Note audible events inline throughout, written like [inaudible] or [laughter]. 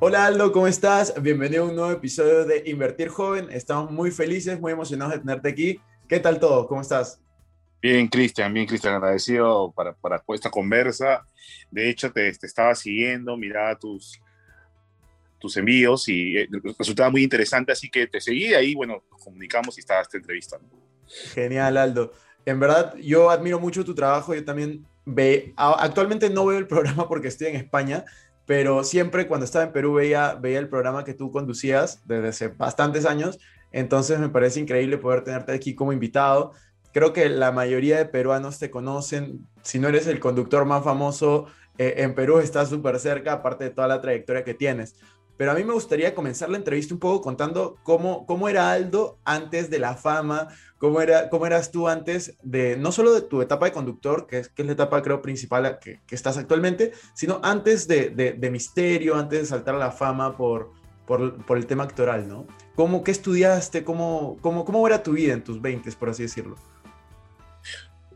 Hola Aldo, ¿cómo estás? Bienvenido a un nuevo episodio de Invertir Joven. Estamos muy felices, muy emocionados de tenerte aquí. ¿Qué tal todo? ¿Cómo estás? Bien, Cristian, bien, Cristian, agradecido para, para, esta conversa. De hecho, te, te, estaba siguiendo, miraba tus, tus envíos y eh, resultaba muy interesante, así que te seguí ahí, bueno, nos comunicamos y estaba esta entrevista. Genial, Aldo. En verdad, yo admiro mucho tu trabajo, yo también ve, actualmente no veo el programa porque estoy en España, pero siempre cuando estaba en Perú veía, veía el programa que tú conducías desde hace bastantes años, entonces me parece increíble poder tenerte aquí como invitado. Creo que la mayoría de peruanos te conocen, si no eres el conductor más famoso, eh, en Perú estás súper cerca, aparte de toda la trayectoria que tienes. Pero a mí me gustaría comenzar la entrevista un poco contando cómo, cómo era Aldo antes de la fama, cómo, era, cómo eras tú antes de, no solo de tu etapa de conductor, que es, que es la etapa creo principal que, que estás actualmente, sino antes de, de, Misterio, antes de saltar a la fama por, por, por el tema actoral, ¿no? ¿Cómo, ¿Qué estudiaste? ¿Cómo, cómo, ¿Cómo era tu vida en tus 20, por así decirlo?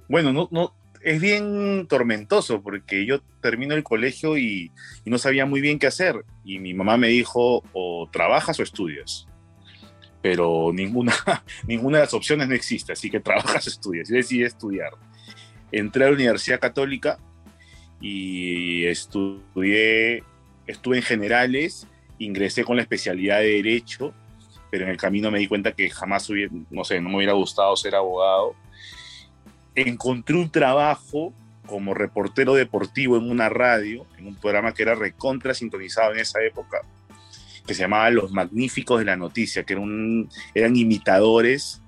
Bueno, no, no, es bien tormentoso porque yo termino el colegio y, no sabía muy bien qué hacer. Y mi mamá me dijo, o trabajas o estudias. Pero ninguna, [laughs] ninguna de las opciones no existe, así que trabajas o estudias. Y decidí estudiar. Entré a la Universidad Católica y estudié, estuve en generales, ingresé con la especialidad de Derecho, pero en el camino me di cuenta que jamás hubiera, no sé, no me hubiera gustado ser abogado encontré un trabajo como reportero deportivo en una radio, en un programa que era recontra sintonizado en esa época, que se llamaba Los Magníficos de la Noticia, que eran, eran imitadores,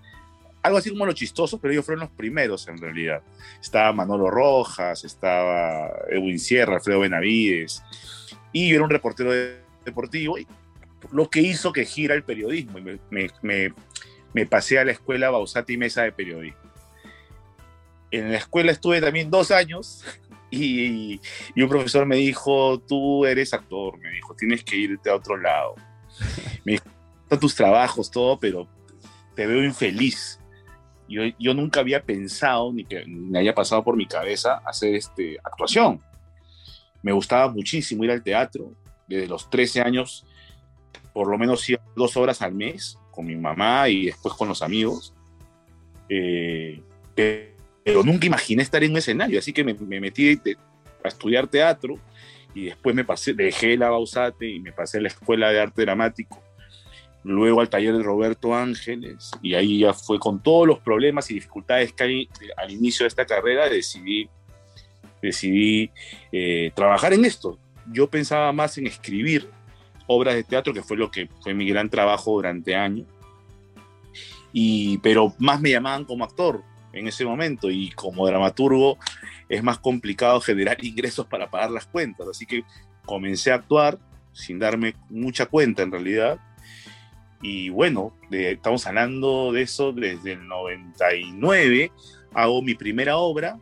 algo así como los chistosos, pero ellos fueron los primeros en realidad. Estaba Manolo Rojas, estaba Edwin Sierra, Alfredo Benavides, y yo era un reportero deportivo, y lo que hizo que gira el periodismo, y me, me, me pasé a la escuela Bausati Mesa de Periodismo en la escuela estuve también dos años y, un profesor me dijo, tú eres actor, me dijo, tienes que irte a otro lado. Me dijo, tus trabajos, todo, pero te veo infeliz. Yo, yo nunca había pensado, ni que me haya pasado por mi cabeza, hacer este, actuación. Me gustaba muchísimo ir al teatro. Desde los 13 años, por lo menos dos horas al mes, con mi mamá y después con los amigos. Eh, pero nunca imaginé estar en un escenario, así que me, metí a estudiar teatro y después me pasé, dejé la Bausate y me pasé a la Escuela de Arte Dramático, luego al taller de Roberto Ángeles y ahí ya fue con todos los problemas y dificultades que hay al inicio de esta carrera, decidí, decidí eh, trabajar en esto. Yo pensaba más en escribir obras de teatro, que fue lo que fue mi gran trabajo durante años, y, pero más me llamaban como actor en ese momento y como dramaturgo es más complicado generar [laughs] ingresos para pagar las cuentas. Así que comencé a actuar sin darme mucha cuenta en realidad. Y bueno, estamos hablando de eso desde el 99. Hago mi primera obra.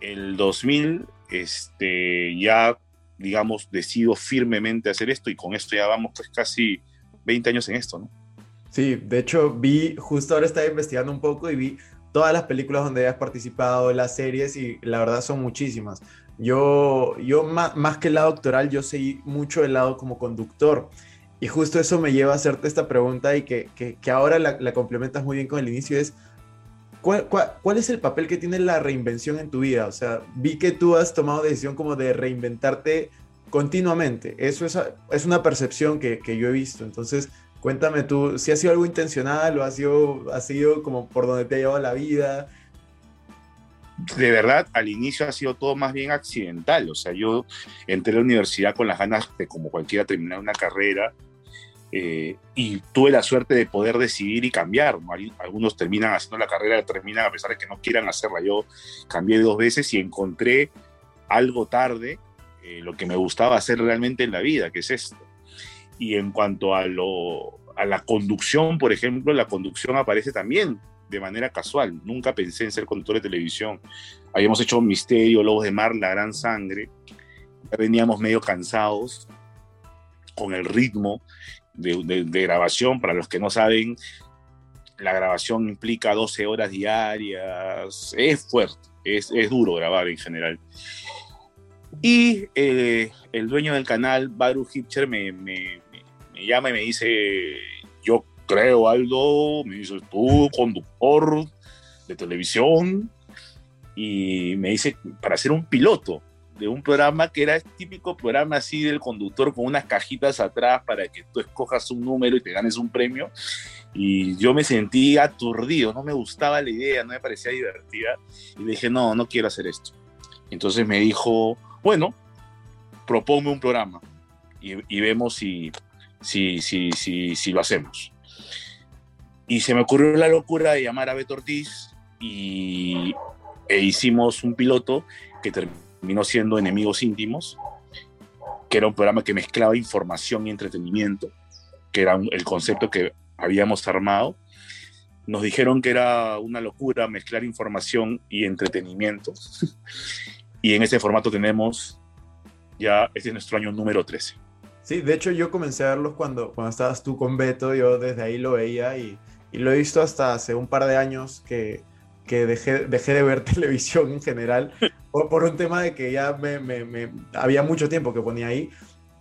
El 2000 este, ya, digamos, decido firmemente hacer esto y con esto ya vamos pues casi 20 años en esto, ¿no? Sí, de hecho vi, justo ahora estaba investigando un poco y vi todas las películas donde has participado, las series, y la verdad son muchísimas. Yo, yo más, más que el lado doctoral, yo seguí mucho el lado como conductor. Y justo eso me lleva a hacerte esta pregunta y que, que, ahora la, la, complementas muy bien con el inicio, es ¿cuál, cuál, cuál, es el papel que tiene la reinvención en tu vida? O sea, vi que tú has tomado decisión como de reinventarte continuamente. Eso es, es una percepción que, que yo he visto. Entonces, Cuéntame tú, si ha sido algo intencional o ha sido, ha sido como por donde te ha llevado la vida. De verdad, al inicio ha sido todo más bien accidental. O sea, yo entré a la universidad con las ganas de, como cualquiera, terminar una carrera Eh, y tuve la suerte de poder decidir y cambiar. Algunos terminan haciendo la carrera, terminan a pesar de que no quieran hacerla. Yo cambié dos veces y encontré algo tarde eh, lo que me gustaba hacer realmente en la vida, que es esto. Y en cuanto a, lo, a la conducción, por ejemplo, la conducción aparece también de manera casual. Nunca pensé en ser conductor de televisión. Habíamos hecho Misterio, Lobos de Mar, La Gran Sangre. Ya veníamos medio cansados con el ritmo de, grabación. Para los que no saben, la grabación implica 12 horas diarias. Es fuerte, es, es duro grabar en general. Y eh, el dueño del canal, Baruch Hipcher, me, me, me, llama y me dice, yo creo, Aldo, me dice, tú, conductor de televisión, y me dice, para hacer un piloto de un programa que era el típico programa así del conductor con unas cajitas atrás para que tú escojas un número y te ganes un premio. Y yo me sentí aturdido, no me gustaba la idea, no me parecía divertida. Y dije, no, no quiero hacer esto. Entonces me dijo, bueno, proponme un programa y, vemos si, si, si, si, si lo hacemos. Y se me ocurrió la locura de llamar a Beto Ortiz y, e hicimos un piloto que terminó siendo Enemigos Íntimos, que era un programa que mezclaba información y entretenimiento, que era el concepto que habíamos armado. Nos dijeron que era una locura mezclar información y entretenimiento. [laughs] y en ese formato tenemos ya, este es nuestro año número 13. Sí, de hecho yo comencé a verlos cuando, cuando estabas tú con Beto, yo desde ahí lo veía y, y lo he visto hasta hace un par de años que, que dejé, dejé de ver [laughs] televisión en general [laughs] por, por un tema de que ya me, me, me, había mucho tiempo que ponía ahí.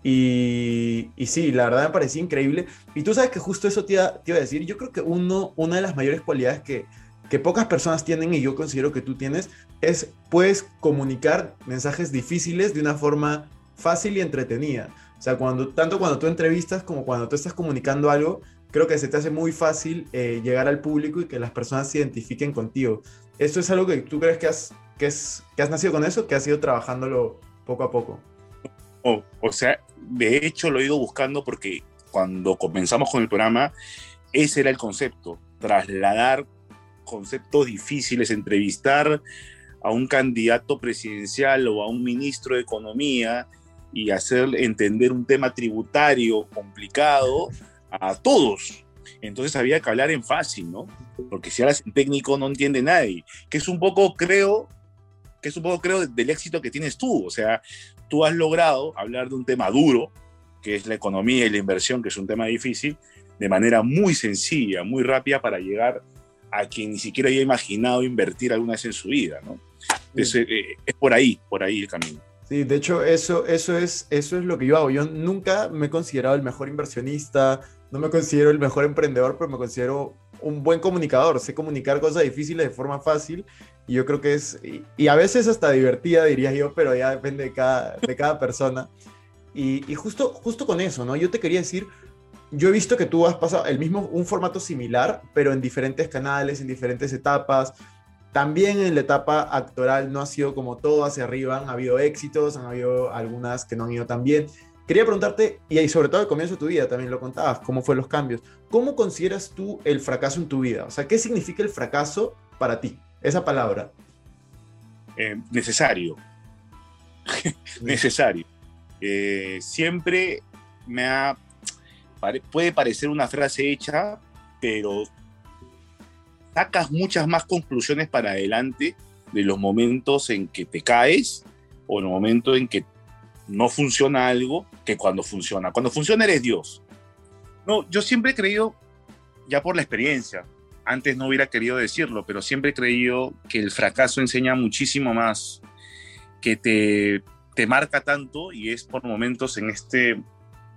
Y, y, sí, la verdad me parecía increíble. Y tú sabes que justo eso te iba, te iba a decir. Yo creo que uno, una de las mayores cualidades que, que pocas personas tienen y yo considero que tú tienes es puedes comunicar mensajes difíciles de una forma fácil y entretenida. O sea, cuando, tanto cuando tú entrevistas como cuando tú estás comunicando algo, creo que se te hace muy fácil eh, llegar al público y que las personas se identifiquen contigo. ¿Esto es algo que tú crees que has, que es, que has nacido con eso, que has ido trabajándolo poco a poco? o sea, de hecho lo he ido buscando porque cuando comenzamos con el programa, ese era el concepto, trasladar conceptos difíciles, entrevistar a un candidato presidencial o a un ministro de Economía y hacer entender un tema tributario complicado a todos. Entonces había que hablar en fácil, ¿no? Porque si hablas en técnico no entiende nadie. Que es un poco, creo, que es un poco, creo, del éxito que tienes tú. O sea, tú has logrado hablar de un tema duro, que es la economía y la inversión, que es un tema difícil, de manera muy sencilla, muy rápida para llegar a quien ni siquiera había imaginado invertir alguna vez en su vida, ¿no? Eh, es, por ahí, por ahí el camino. Sí, de hecho, eso, eso, es, eso es lo que yo hago. Yo nunca me he considerado el mejor inversionista, no me considero el mejor emprendedor, pero me considero un buen comunicador. Sé comunicar cosas difíciles de forma fácil y yo creo que es, y, a veces hasta divertida, diría yo, pero ya depende de cada, de cada persona. Y, y, justo, justo con eso, ¿no? Yo te quería decir, yo he visto que tú has pasado el mismo, un formato similar, pero en diferentes canales, en diferentes etapas. También en la etapa actoral no ha sido como todo hacia arriba, han habido éxitos, han habido algunas que no han ido tan bien. Quería preguntarte, y sobre todo al comienzo de tu vida también lo contabas, cómo fueron los cambios. ¿Cómo consideras tú el fracaso en tu vida? O sea, ¿qué significa el fracaso para ti? Esa palabra. Eh, necesario. [laughs] necesario. Eh, siempre me ha puede parecer una frase hecha, pero sacas muchas más conclusiones para adelante de los momentos en que te caes o en el momento en que no funciona algo que cuando funciona. Cuando funciona eres Dios. No, yo siempre he creído, ya por la experiencia, antes no hubiera querido decirlo, pero siempre he creído que el fracaso enseña muchísimo más, que te, te marca tanto y es por momentos en este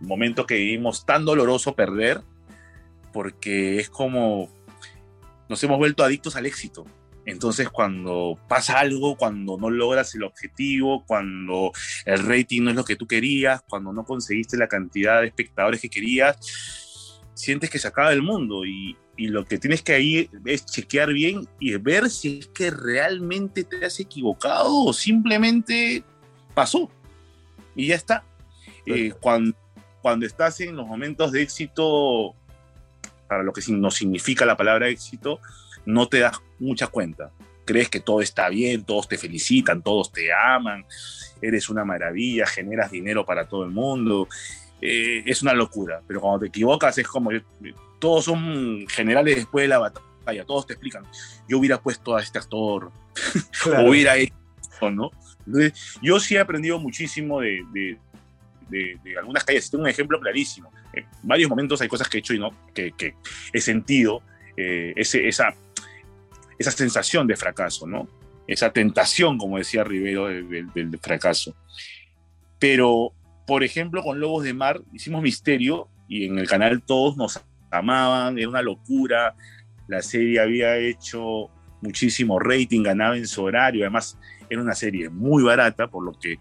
momento que vivimos tan doloroso perder, porque es como nos hemos vuelto adictos al éxito. Entonces, cuando pasa algo, cuando no logras el objetivo, cuando el rating no es lo que tú querías, cuando no conseguiste la cantidad de espectadores que querías, sientes que se acaba el mundo y, y lo que tienes que ahí es chequear bien y ver si es que realmente te has equivocado o simplemente pasó y ya está. Eh, cuando cuando estás en los momentos de éxito, para lo que no significa la palabra éxito, no te das mucha cuenta. Crees que todo está bien, todos te felicitan, todos te aman, eres una maravilla, generas dinero para todo el mundo. Eh, es una locura, pero cuando te equivocas es como, todos son generales después de la batalla, todos te explican, yo hubiera puesto a este actor, [laughs] o hubiera hecho, ¿no? yo sí he aprendido muchísimo de, de, algunas calles. Tengo un ejemplo clarísimo. En varios momentos hay cosas que he hecho y no, que, he sentido eh, ese, esa, esa sensación de fracaso, ¿no? Esa tentación, como decía Rivero, del fracaso. Pero, por ejemplo, con Lobos de Mar hicimos Misterio y en el canal todos nos amaban, era una locura. La serie había hecho muchísimo rating, ganaba en su horario, además era una serie muy barata, por lo que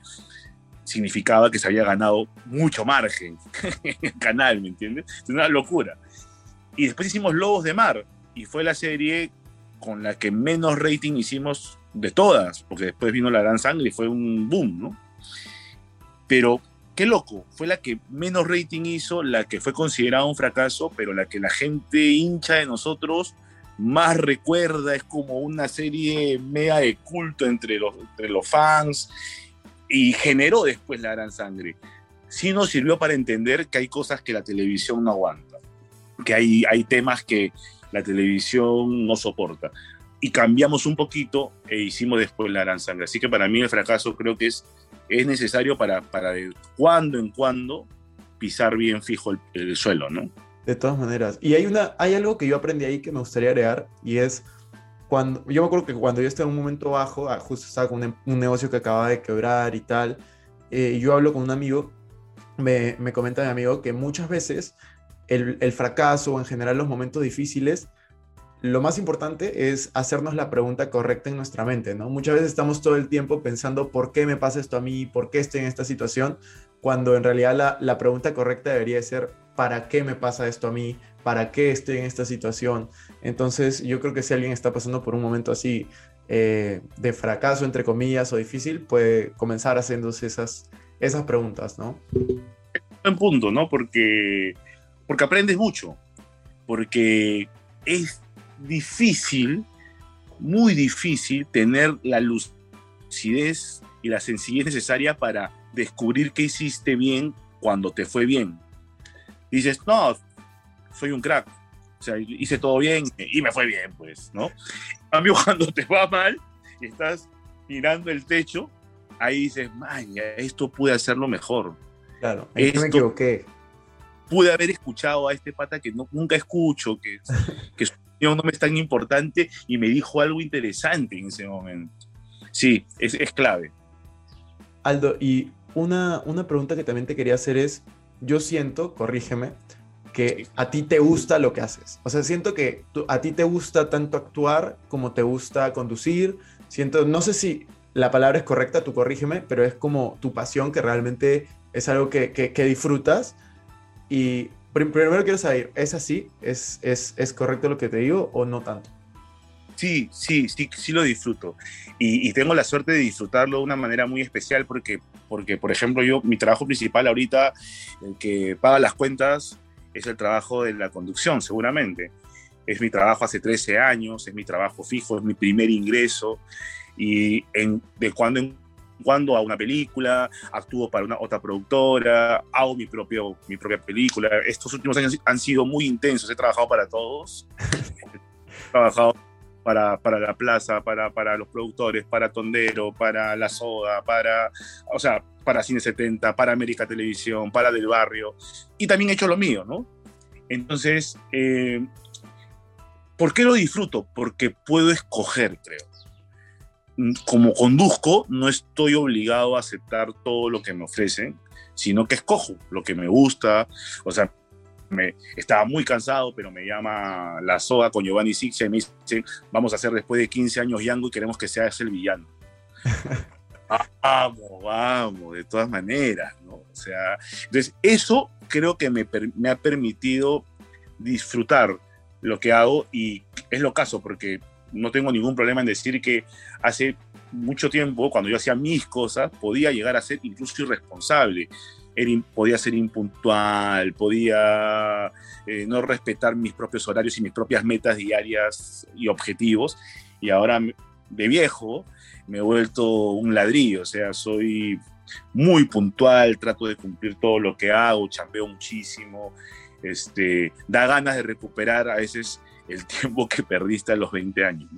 significaba que se había ganado mucho margen [laughs] en el canal, ¿me entiendes? Es una locura. Y después hicimos Lobos de Mar, y fue la serie con la que menos rating hicimos de todas, porque después vino La Gran Sangre y fue un boom, ¿no? Pero qué loco, fue la que menos rating hizo, la que fue considerada un fracaso, pero la que la gente hincha de nosotros más recuerda, es como una serie media de culto entre los, entre los fans y generó después la gran sangre. Sí nos sirvió para entender que hay cosas que la televisión no aguanta, que hay, hay temas que la televisión no soporta. Y cambiamos un poquito e hicimos después la gran sangre. Así que para mí el fracaso creo que es, es necesario para, para de cuando en cuando pisar bien fijo el, el suelo, ¿no? De todas maneras. Y hay, una, hay algo que yo aprendí ahí que me gustaría agregar y es cuando, yo me acuerdo que cuando yo estaba en un momento bajo, ah, justo estaba con un, negocio que acababa de quebrar y tal, eh, yo hablo con un amigo, me, me comenta mi amigo que muchas veces el, el, fracaso o en general los momentos difíciles, lo más importante es hacernos la pregunta correcta en nuestra mente, ¿no? Muchas veces estamos todo el tiempo pensando por qué me pasa esto a mí, por qué estoy en esta situación, cuando en realidad la, la pregunta correcta debería ser ¿para qué me pasa esto a mí? ¿Para qué estoy en esta situación? Entonces, yo creo que si alguien está pasando por un momento así eh, de fracaso, entre comillas, o difícil, puede comenzar haciéndose esas, esas preguntas, ¿no? En punto, ¿no? Porque, porque aprendes mucho, porque es difícil, muy difícil, tener la lucidez y la sencillez necesaria para descubrir qué hiciste bien cuando te fue bien. Dices, no, soy un crack, o sea, hice todo bien y me fue bien, pues, ¿no? En cambio, [laughs] cuando te va mal y estás mirando el techo, ahí dices, man, esto pude hacerlo mejor. Claro, esto, me equivoqué. Pude haber escuchado a este pata que nunca escucho, que, [laughs] que su opinión no me es tan importante y me dijo algo interesante en ese momento. Sí, es, es clave. Aldo, y una, una pregunta que también te quería hacer es, yo siento, corrígeme, que a ti te gusta lo que haces. O sea, siento que a ti te gusta tanto actuar como te gusta conducir. Siento, no sé si la palabra es correcta, tú corrígeme, pero es como tu pasión que realmente es algo que, que, disfrutas. Y primero quiero saber, ¿es así? ¿Es, ¿Es, es, correcto lo que te digo o no tanto? Sí, sí, sí, sí lo disfruto. Y, y, tengo la suerte de disfrutarlo de una manera muy especial porque, porque, por ejemplo, yo, mi trabajo principal ahorita, el que paga las cuentas, es el trabajo de la conducción, seguramente. Es mi trabajo hace 13 años, es mi trabajo fijo, es mi primer ingreso y en, de cuando en cuando a una película, actúo para una otra productora, hago mi, propio, mi propia película. Estos últimos años han sido muy intensos, he trabajado para todos. [laughs] he trabajado para, para la plaza, para, para los productores, para Tondero, para La Soda, para, o sea, para Cine 70, para América Televisión, para Del Barrio, y también he hecho lo mío, ¿no? Entonces, eh, ¿por qué lo disfruto? Porque puedo escoger, creo. Como conduzco, no estoy obligado a aceptar todo lo que me ofrecen, sino que escojo lo que me gusta. O sea, me, estaba muy cansado, pero me llama la SOA con Giovanni Sixia y me dice, vamos a hacer después de 15 años Yango y queremos que seas el villano. [laughs] vamos, vamos, de todas maneras, ¿no? O sea, entonces eso creo que me, me ha permitido disfrutar lo que hago y es lo caso, porque no tengo ningún problema en decir que hace mucho tiempo, cuando yo hacía mis cosas, podía llegar a ser incluso irresponsable. Podía ser impuntual, podía eh, no respetar mis propios horarios y mis propias metas diarias y objetivos. Y ahora de viejo me he vuelto un ladrillo, o sea, soy muy puntual, trato de cumplir todo lo que hago, chambeo muchísimo, este, da ganas de recuperar a veces el [laughs] tiempo que perdiste a los 20 años.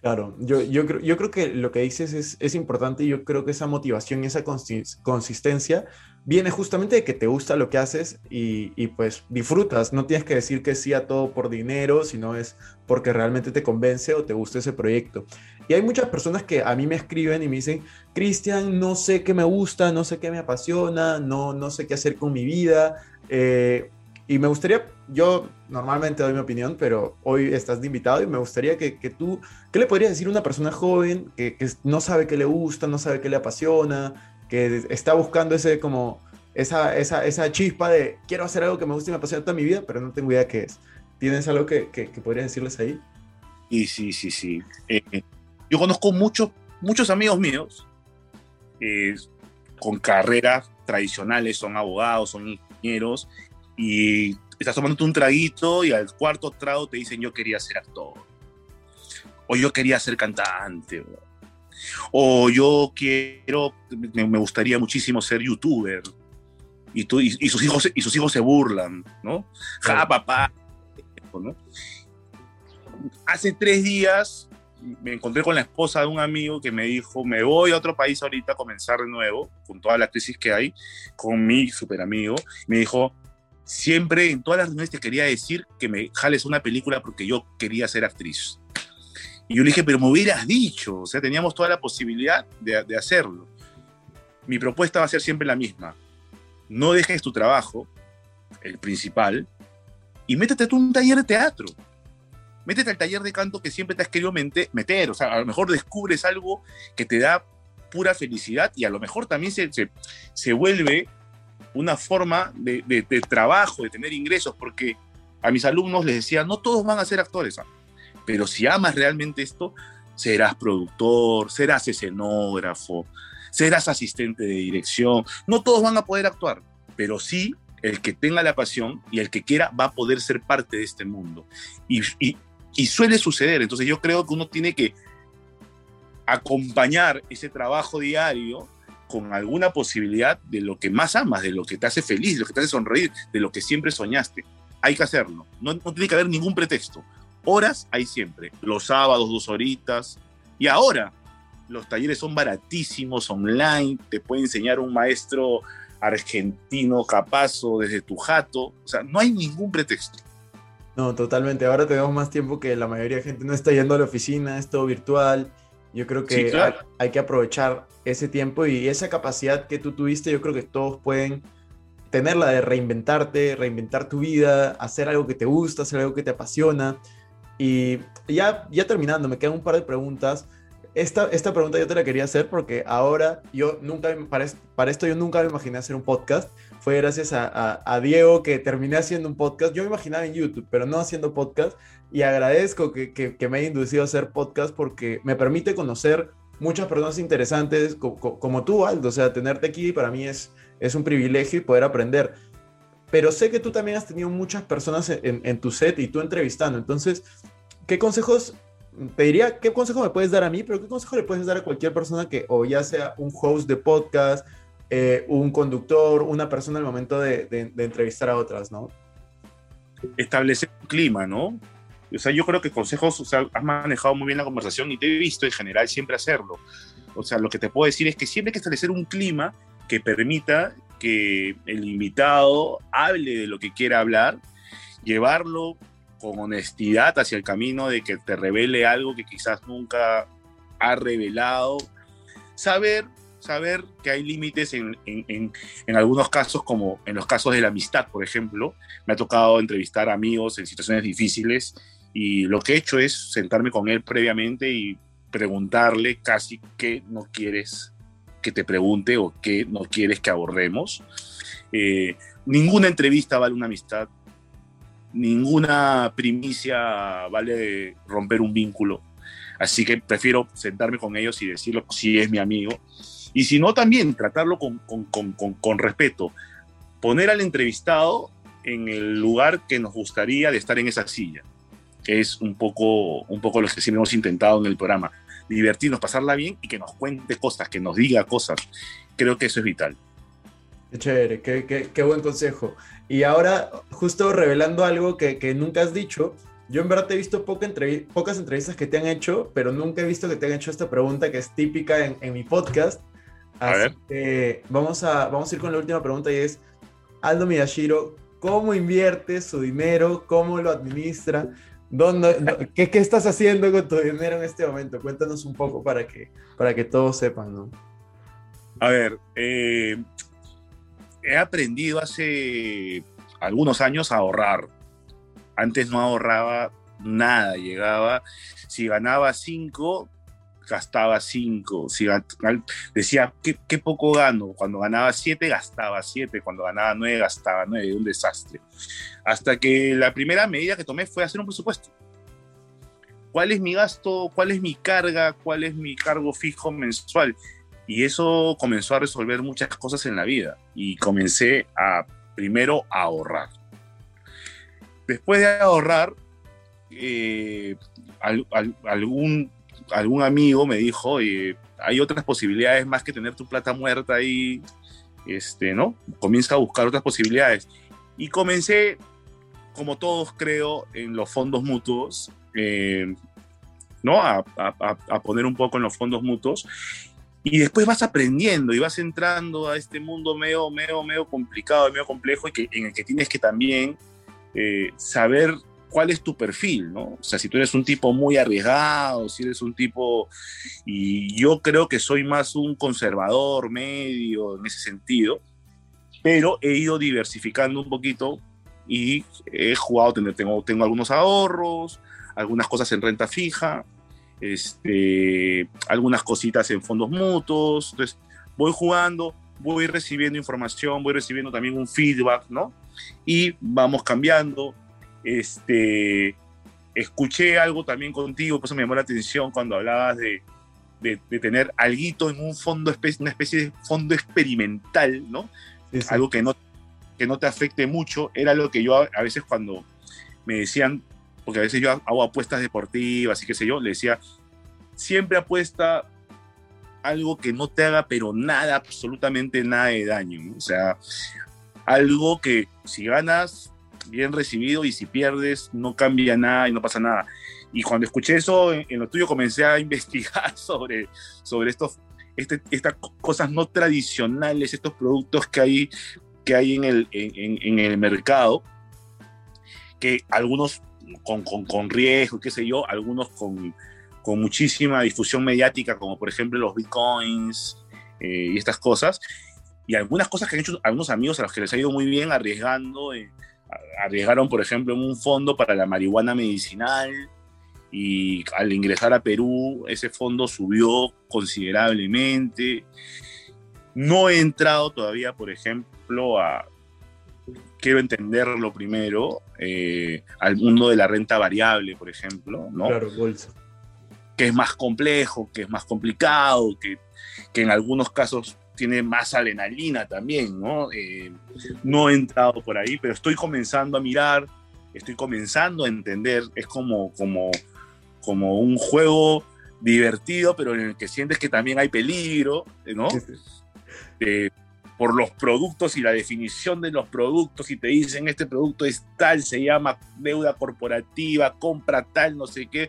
Claro, yo, yo, creo, yo creo que lo que dices es, es importante y yo creo que esa motivación y esa consistencia viene justamente de que te gusta lo que haces y, y, pues disfrutas. No tienes que decir que sí a todo por dinero, sino es porque realmente te convence o te gusta ese proyecto. Y hay muchas personas que a mí me escriben y me dicen, Cristian, no sé qué me gusta, no sé qué me apasiona, no, no sé qué hacer con mi vida. Eh, y me gustaría, yo normalmente doy mi opinión, pero hoy estás de invitado y me gustaría que, que tú, ¿qué le podrías decir a una persona joven que, que, no sabe qué le gusta, no sabe qué le apasiona, que está buscando ese como, esa, esa, esa chispa de quiero hacer algo que me guste y me apasiona toda mi vida, pero no tengo idea qué es? ¿Tienes algo que, que, podrías decirles ahí? Y sí, sí, sí. Eh, yo conozco muchos, muchos amigos míos eh, con carreras tradicionales, son abogados, son ingenieros, y estás tomando un traguito y al cuarto trago te dicen yo quería ser actor, o yo quería ser cantante, o yo quiero, me, gustaría muchísimo ser youtuber, y, tú, y, sus hijos, y sus hijos se burlan, ¿no? Ja, papá, ¿no? Hace tres días me encontré con la esposa de un amigo que me dijo, me voy a otro país ahorita a comenzar de nuevo, con toda la crisis que hay, con mi super amigo. Me dijo, siempre en todas las reuniones te quería decir que me jales una película porque yo quería ser actriz. Y yo le dije, pero me hubieras dicho, o sea, teníamos toda la posibilidad de, de hacerlo. Mi propuesta va a ser siempre la misma. No dejes tu trabajo, el principal, y métete a un taller de teatro métete al taller de canto que siempre te has querido meter, o sea, a lo mejor descubres algo que te da pura felicidad y a lo mejor también se, se, vuelve una forma de, trabajo, de tener ingresos, porque a mis alumnos les decía, no todos van a ser actores, ¿ah? Pero si amas realmente esto, serás productor, serás escenógrafo, serás asistente de dirección, no todos van a poder actuar, pero sí el que tenga la pasión y el que quiera va a poder ser parte de este mundo. Y, y, y suele suceder. Entonces yo creo que uno tiene que acompañar ese trabajo diario con alguna posibilidad de lo que más amas, de lo que te hace feliz, de lo que te hace sonreír, de lo que siempre soñaste. Hay que hacerlo. No, no tiene que haber ningún pretexto. Horas hay siempre. Los sábados, dos horitas. Y ahora, los talleres son baratísimos, online. Te puede enseñar un maestro argentino capazo desde tu jato. O sea, no hay ningún pretexto. No, totalmente. Ahora tenemos más tiempo que la mayoría de gente no está yendo a la oficina, es todo virtual. Yo creo que hay, que aprovechar ese tiempo y esa capacidad que tú tuviste, yo creo que todos pueden tenerla de reinventarte, reinventar tu vida, hacer algo que te gusta, hacer algo que te apasiona. Y ya, ya terminando, me quedan un par de preguntas. Esta, esta pregunta yo te la quería hacer porque ahora yo nunca, para, para esto yo nunca me imaginé hacer un podcast fue gracias a, Diego que terminé haciendo un podcast. Yo me imaginaba en YouTube, pero no haciendo podcast. Y agradezco que, me haya inducido a hacer podcast porque me permite conocer muchas personas interesantes como, tú, Aldo. O sea, tenerte aquí para mí es, es un privilegio y poder aprender. Pero sé que tú también has tenido muchas personas en, en tu set y tú entrevistando. Entonces, ¿qué consejos te diría qué consejo me puedes dar a mí, pero qué consejo le puedes dar a cualquier persona que o ya sea un host de podcast, eh, un conductor, una persona al momento de, entrevistar a otras, ¿no? Establecer un clima, ¿no? O sea, yo creo que consejos, o sea, has manejado muy bien la conversación y te he visto en general siempre hacerlo. O sea, lo que te puedo decir es que siempre hay que establecer un clima que permita que el invitado hable de lo que quiera hablar, llevarlo con honestidad hacia el camino de que te revele algo que quizás nunca ha revelado, saber saber que hay límites en, en, en, algunos casos, como en los casos de la amistad, por ejemplo. Me ha tocado entrevistar amigos en situaciones difíciles y lo que he hecho es sentarme con él previamente y preguntarle casi qué no quieres que te pregunte o qué no quieres que abordemos. Eh, ninguna entrevista vale una amistad, ninguna primicia vale romper un vínculo. Así que prefiero sentarme con ellos y decirlo si es mi amigo y si no, también tratarlo con, con, con, con respeto. poner al entrevistado en el lugar que nos gustaría de estar en esa silla, que es un poco, un poco lo que siempre hemos intentado en el programa, divertirnos, pasarla bien y que nos cuente cosas, que nos diga cosas. Creo que eso es vital. Qué chévere, qué, qué, buen consejo. Y ahora, justo revelando algo que, que nunca has dicho, yo en verdad te he visto poca pocas entrevistas que te han hecho, pero nunca he visto que te han hecho esta pregunta que es típica en, en mi podcast. Así a ver. Que vamos, a, vamos a ir con la última pregunta y es, Aldo Miyashiro, ¿cómo invierte su dinero? ¿Cómo lo administra? ¿Dónde, qué, qué, estás haciendo con tu dinero en este momento? Cuéntanos un poco para que, para que todos sepan, ¿no? A ver, eh, he aprendido hace algunos años a ahorrar. Antes no ahorraba nada, llegaba, si ganaba cinco, gastaba cinco. Si, decía, ¿qué, poco gano. Cuando ganaba siete, gastaba siete. Cuando ganaba nueve, gastaba nueve. Un desastre. Hasta que la primera medida que tomé fue hacer un presupuesto. ¿Cuál es mi gasto? ¿Cuál es mi carga? ¿Cuál es mi cargo fijo mensual? Y eso comenzó a resolver muchas cosas en la vida. Y comencé a, primero, ahorrar. Después de ahorrar, eh, algún, algún amigo me dijo, hay otras posibilidades más que tener tu plata muerta ahí, este, ¿no? Comienza a buscar otras posibilidades. Y comencé, como todos creo, en los fondos mutuos, eh, ¿no? A, a, poner un poco en los fondos mutuos. Y después vas aprendiendo y vas entrando a este mundo medio, medio, medio complicado, medio complejo, y que, en el que tienes que también eh, saber cuál es tu perfil, ¿no? O sea, si tú eres un tipo muy arriesgado, si eres un tipo... Y yo creo que soy más un conservador medio en ese sentido, pero he ido diversificando un poquito y he jugado, tengo, tengo algunos ahorros, algunas cosas en renta fija, este, algunas cositas en fondos mutuos. Entonces, voy jugando, voy recibiendo información, voy recibiendo también un feedback, ¿no? Y vamos cambiando. Este, escuché algo también contigo, por eso me llamó la atención cuando hablabas de, de, tener algo en un fondo, una especie de fondo experimental, ¿no? Algo que no, que no te afecte mucho. Era lo que yo a, a veces cuando me decían, porque a veces yo hago apuestas deportivas y qué sé yo, le decía, siempre apuesta algo que no te haga pero nada, absolutamente nada de daño, o sea, algo que si ganas, bien recibido y si pierdes, no cambia nada y no pasa nada. Y cuando escuché eso en, lo tuyo comencé a [laughs] investigar sobre, sobre estos, este, estas cosas no tradicionales, estos productos que hay, que hay en, el, en, en el mercado, que algunos con, con, con riesgo, qué sé yo, algunos con, con muchísima difusión mediática, como por ejemplo los bitcoins eh, y estas cosas, y algunas cosas que han hecho algunos amigos a los que les ha ido muy bien arriesgando, eh, arriesgaron por ejemplo en un fondo para la marihuana medicinal, y al ingresar a Perú ese fondo subió considerablemente. No he entrado todavía, por ejemplo, a, quiero entenderlo primero, eh, al mundo de la renta variable, por ejemplo, ¿no? Claro, bolsa. Que es más complejo, que es más complicado, que, que en algunos casos tiene más adrenalina también, ¿no? Eh, no he entrado por ahí, pero estoy comenzando a mirar, estoy comenzando a entender, es como, como, como un juego divertido, pero en el que sientes que también hay peligro, ¿no? Eh, por los productos y la definición de los productos y te dicen este producto es tal, se llama deuda corporativa, compra tal, no sé qué,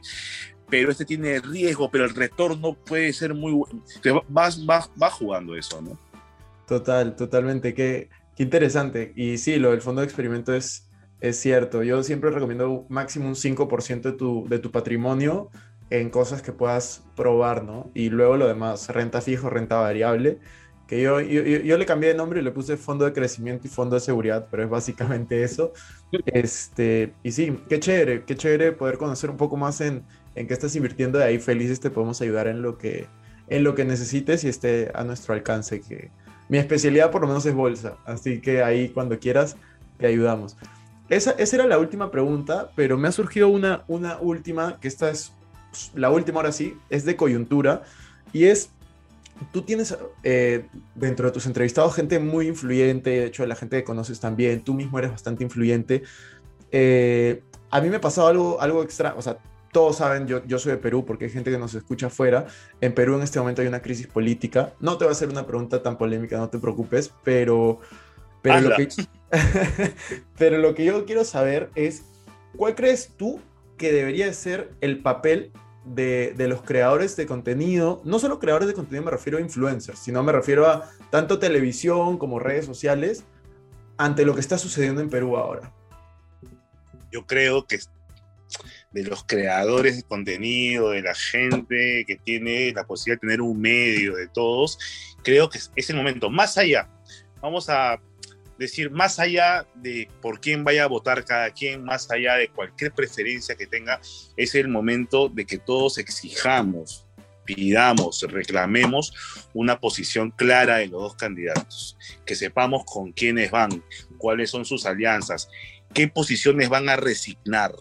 pero este tiene riesgo, pero el retorno puede ser muy bueno. Vas, vas, vas jugando eso, ¿no? Total, totalmente, qué, qué interesante. Y sí, lo del fondo de experimento es, es cierto. Yo siempre recomiendo máximo un 5% de tu, de tu patrimonio en cosas que puedas probar, ¿no? Y luego lo demás, renta fijo, renta variable que yo, yo, le cambié de nombre y le puse fondo de crecimiento y fondo de seguridad, pero es básicamente eso. Este, y sí, qué chévere, qué chévere poder conocer un poco más en, en qué estás invirtiendo, de ahí felices te podemos ayudar en lo que, en lo que necesites y esté a nuestro alcance, que mi especialidad por lo menos es bolsa, así que ahí cuando quieras te ayudamos. Esa, esa era la última pregunta, pero me ha surgido una, una última, que esta es la última ahora sí, es de coyuntura, y es tú tienes eh, dentro de tus entrevistados gente muy influyente, de hecho la gente que conoces también, tú mismo eres bastante influyente. Eh, a mí me ha pasado algo, algo extra, o sea, todos saben, yo, yo soy de Perú porque hay gente que nos escucha afuera. En Perú en este momento hay una crisis política. No te voy a hacer una pregunta tan polémica, no te preocupes, pero, pero, lo que, [laughs] pero lo que yo quiero saber es, ¿cuál crees tú que debería ser el papel de, de, los creadores de contenido, no solo creadores de contenido me refiero a influencers, sino me refiero a tanto televisión como redes sociales, ante lo que está sucediendo en Perú ahora. Yo creo que de los creadores de contenido, de la gente que tiene la posibilidad de tener un medio, de todos, creo que es el momento. Más allá, vamos a decir, más allá de por quién vaya a votar cada quien, más allá de cualquier preferencia que tenga, es el momento de que todos exijamos, pidamos, reclamemos una posición clara de los dos candidatos, que sepamos con quiénes van, cuáles son sus alianzas, qué posiciones van a resignar.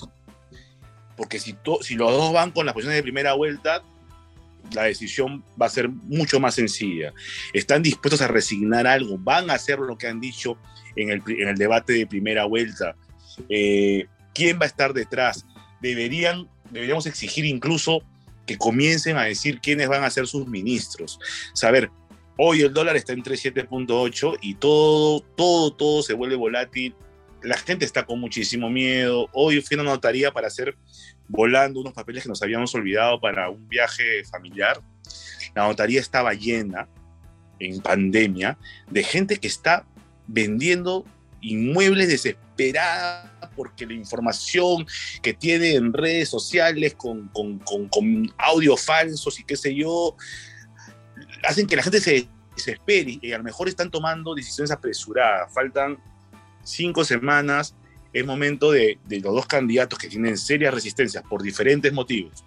Porque si, los dos van con las posiciones de primera vuelta, la decisión va a ser mucho más sencilla. Están dispuestos a resignar algo, van a hacer lo que han dicho en el, en el debate de primera vuelta. Eh, ¿Quién va a estar detrás? Deberían, deberíamos exigir incluso que comiencen a decir quiénes van a ser sus ministros. Saber, hoy el dólar está en 3,7.8 y todo, todo, todo se vuelve volátil. La gente está con muchísimo miedo. Hoy fui a una notaría para hacer volando unos papeles que nos habíamos olvidado para un viaje familiar. La notaría estaba llena en pandemia de gente que está vendiendo inmuebles desesperada porque la información que tiene en redes sociales con, con, con, con audios falsos y qué sé yo, hacen que la gente se desespere y a lo mejor están tomando decisiones apresuradas. Faltan cinco semanas es momento de, de, los dos candidatos que tienen serias resistencias por diferentes motivos.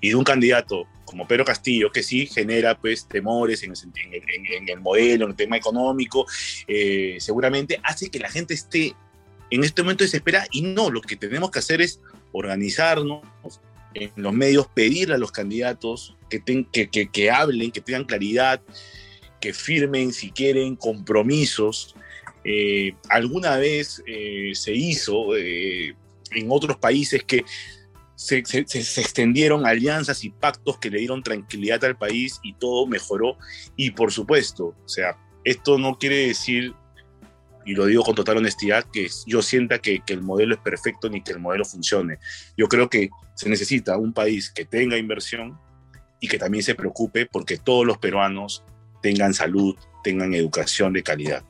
Y de un candidato como Pedro Castillo, que sí genera pues temores en el, en, en el modelo, en el tema económico, eh, seguramente hace que la gente esté en este momento desesperada y no, lo que tenemos que hacer es organizarnos en los medios, pedirle a los candidatos que, ten, que, que, que hablen, que tengan claridad, que firmen si quieren compromisos eh, alguna vez eh, se hizo eh, en otros países que se, se, se, extendieron alianzas y pactos que le dieron tranquilidad al país y todo mejoró. Y por supuesto, o sea, esto no quiere decir, y lo digo con total honestidad, que yo sienta que, que el modelo es perfecto ni que el modelo funcione. Yo creo que se necesita un país que tenga inversión y que también se preocupe porque todos los peruanos tengan salud, tengan educación de calidad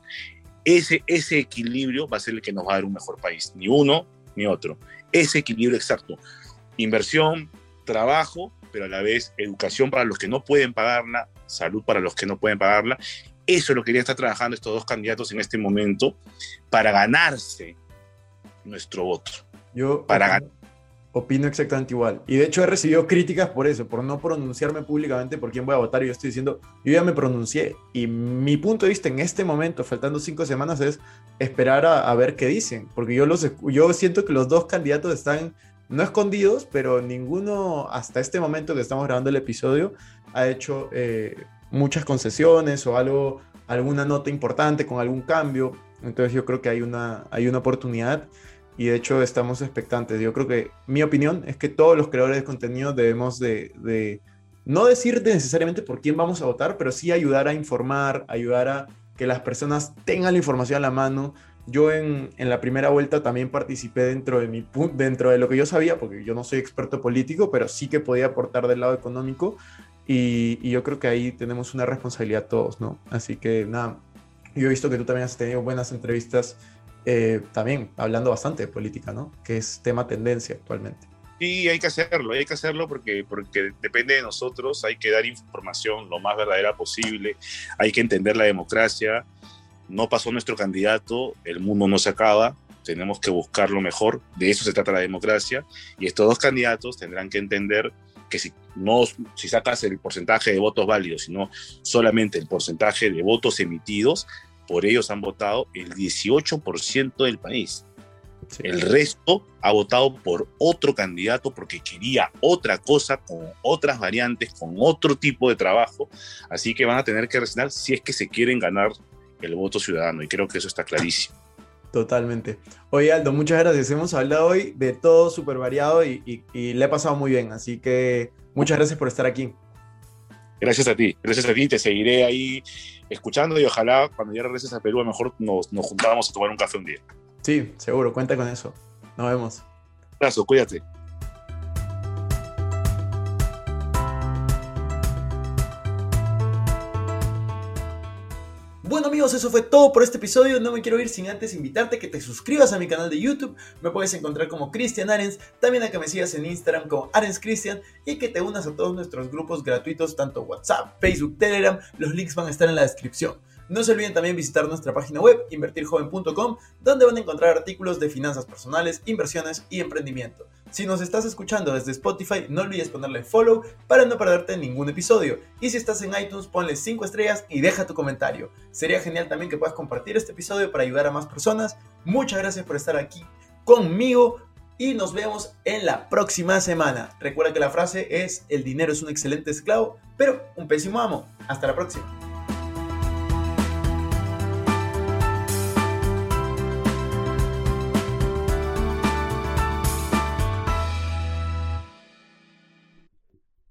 ese, ese equilibrio va a ser el que nos va a dar un mejor país, ni uno ni otro. Ese equilibrio exacto. Inversión, trabajo, pero a la vez educación para los que no pueden pagarla, salud para los que no pueden pagarla. Eso es lo que querían estar trabajando estos dos candidatos en este momento para ganarse nuestro voto. Yo, para ganar opino exactamente igual. Y de hecho he recibido críticas por eso, por no pronunciarme públicamente por quién voy a votar. Y yo estoy diciendo, yo ya me pronuncié. Y mi punto de vista en este momento, faltando cinco semanas, es esperar a, a ver qué dicen. Porque yo, los, yo siento que los dos candidatos están no escondidos, pero ninguno hasta este momento que estamos grabando el episodio ha hecho eh, muchas concesiones o algo, alguna nota importante con algún cambio. Entonces yo creo que hay una, hay una oportunidad y de hecho estamos expectantes. Yo creo que mi opinión es que todos los creadores de contenido debemos de, no decir necesariamente por quién vamos a votar, pero sí ayudar a informar, ayudar a que las personas tengan la información a la mano. Yo en, en la primera vuelta también participé dentro de, mi, dentro de lo que yo sabía, porque yo no soy experto político, pero sí que podía aportar del lado económico. Y, y yo creo que ahí tenemos una responsabilidad todos, ¿no? Así que nada, yo he visto que tú también has tenido buenas entrevistas eh, también hablando bastante de política, ¿no? Que es tema tendencia actualmente. Sí, hay que hacerlo, hay que hacerlo porque, porque depende de nosotros, hay que dar información lo más verdadera posible, hay que entender la democracia, no pasó nuestro candidato, el mundo no se acaba, tenemos que buscar lo mejor, de eso se trata la democracia, y estos dos candidatos tendrán que entender que si, no, si sacas el porcentaje de votos válidos, sino solamente el porcentaje de votos emitidos, por ellos han votado el 18% del país. El resto ha votado por otro candidato porque quería otra cosa, con otras variantes, con otro tipo de trabajo. Así que van a tener que resignar si es que se quieren ganar el voto ciudadano. Y creo que eso está clarísimo. Totalmente. Oye, Aldo, muchas gracias. Hemos hablado hoy de todo súper variado y, le he pasado muy bien. Así que muchas gracias por estar aquí. Gracias a ti, gracias a ti. Te seguiré ahí escuchando y ojalá cuando ya regreses a Perú a lo mejor nos, nos juntamos a tomar un café un día. Sí, seguro, cuenta con eso. Nos vemos. Abrazo, cuídate. Bueno amigos, eso fue todo por este episodio. No me quiero ir sin antes invitarte a que te suscribas a mi canal de YouTube. Me puedes encontrar como Cristian Arens, también a que me sigas en Instagram como Arens Cristian y que te unas a todos nuestros grupos gratuitos, tanto WhatsApp, Facebook, Telegram. Los links van a estar en la descripción. No se olviden también visitar nuestra página web invertirjoven.com, donde van a encontrar artículos de finanzas personales, inversiones y emprendimiento. Si nos estás escuchando desde Spotify, no olvides ponerle follow para no perderte ningún episodio. Y si estás en iTunes, ponle 5 estrellas y deja tu comentario. Sería genial también que puedas compartir este episodio para ayudar a más personas. Muchas gracias por estar aquí conmigo y nos vemos en la próxima semana. Recuerda que la frase es, el dinero es un excelente esclavo, pero un pésimo amo. Hasta la próxima.